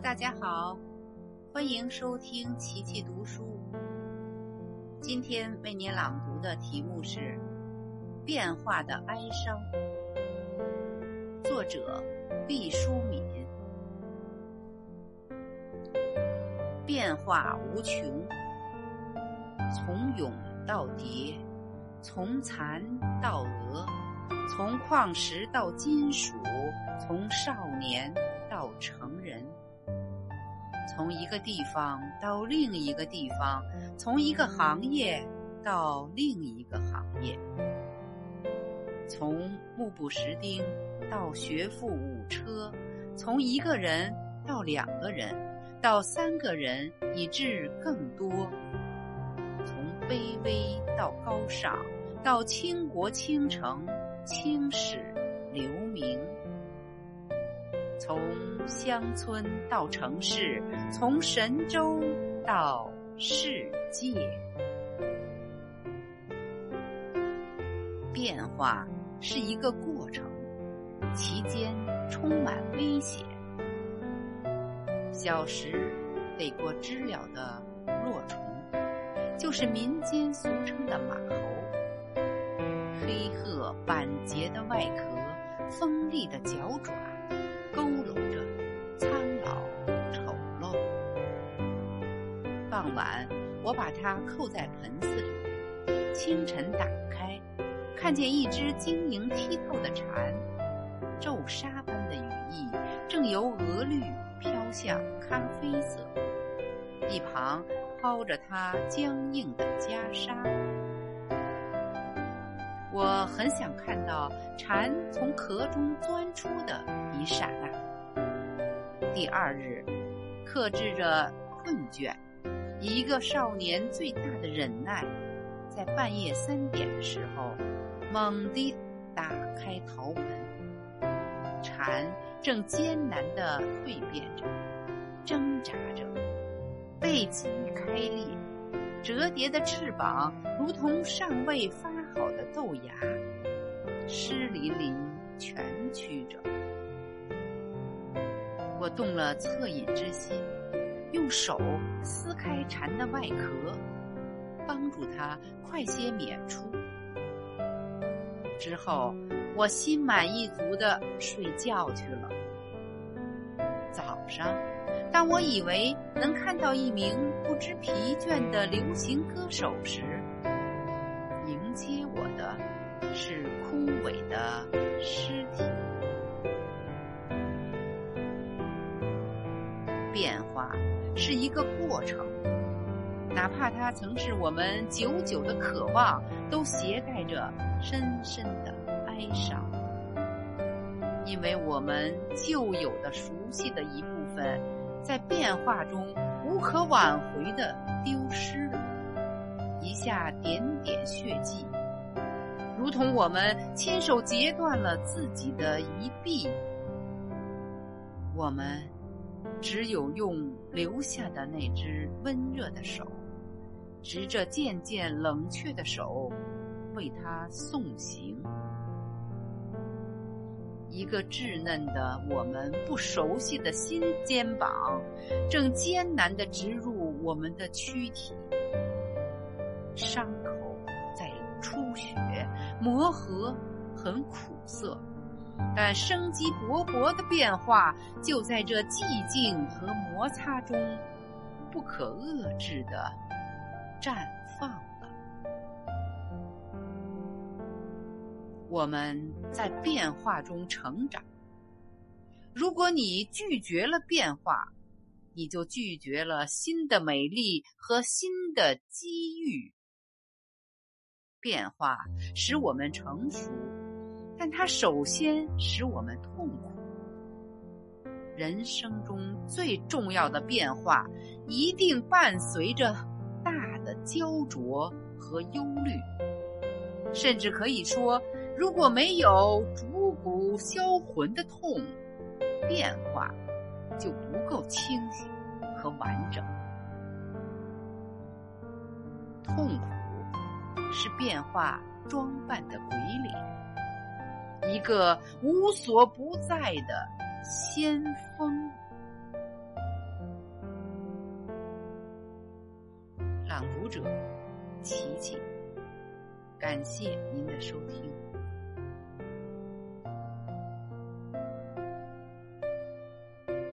大家好，欢迎收听琪琪读书。今天为您朗读的题目是《变化的哀伤》，作者毕淑敏。变化无穷，从蛹到蝶，从蚕到蛾，从矿石到金属，从少年到成人。从一个地方到另一个地方，从一个行业到另一个行业，从目不识丁到学富五车，从一个人到两个人，到三个人，以至更多。从卑微到高尚，到倾国倾城，青史留名。从乡村到城市，从神州到世界，变化是一个过程，其间充满危险。小时背过知了的落虫，就是民间俗称的马猴。黑褐板结的外壳，锋利的脚爪。佝偻着，苍老丑陋。傍晚，我把它扣在盆子里。清晨打开，看见一只晶莹剔透的蝉，皱纱般的羽翼正由鹅绿飘向咖啡色，一旁抛着它僵硬的袈裟。我很想看到蝉从壳中钻出的一刹那。第二日，克制着困倦，一个少年最大的忍耐，在半夜三点的时候，猛地打开陶盆。蝉正艰难地蜕变着，挣扎着，背脊开裂，折叠的翅膀如同尚未发。好的豆芽，湿淋淋，蜷曲着。我动了恻隐之心，用手撕开蝉的外壳，帮助它快些娩出。之后，我心满意足的睡觉去了。早上，当我以为能看到一名不知疲倦的流行歌手时，枯萎的尸体。变化是一个过程，哪怕它曾是我们久久的渴望，都携带着深深的哀伤，因为我们旧有的熟悉的一部分，在变化中无可挽回的丢失了。一下点点血迹，如同我们亲手截断了自己的一臂。我们只有用留下的那只温热的手，执着渐渐冷却的手，为他送行。一个稚嫩的、我们不熟悉的新肩膀，正艰难地植入我们的躯体。伤口在出血，磨合很苦涩，但生机勃勃的变化就在这寂静和摩擦中不可遏制的绽放了。我们在变化中成长。如果你拒绝了变化，你就拒绝了新的美丽和新的机遇。变化使我们成熟，但它首先使我们痛苦。人生中最重要的变化，一定伴随着大的焦灼和忧虑。甚至可以说，如果没有逐骨销魂的痛，变化就不够清醒和完整。痛苦。是变化装扮的鬼脸，一个无所不在的先锋。朗读者琪琪，感谢您的收听。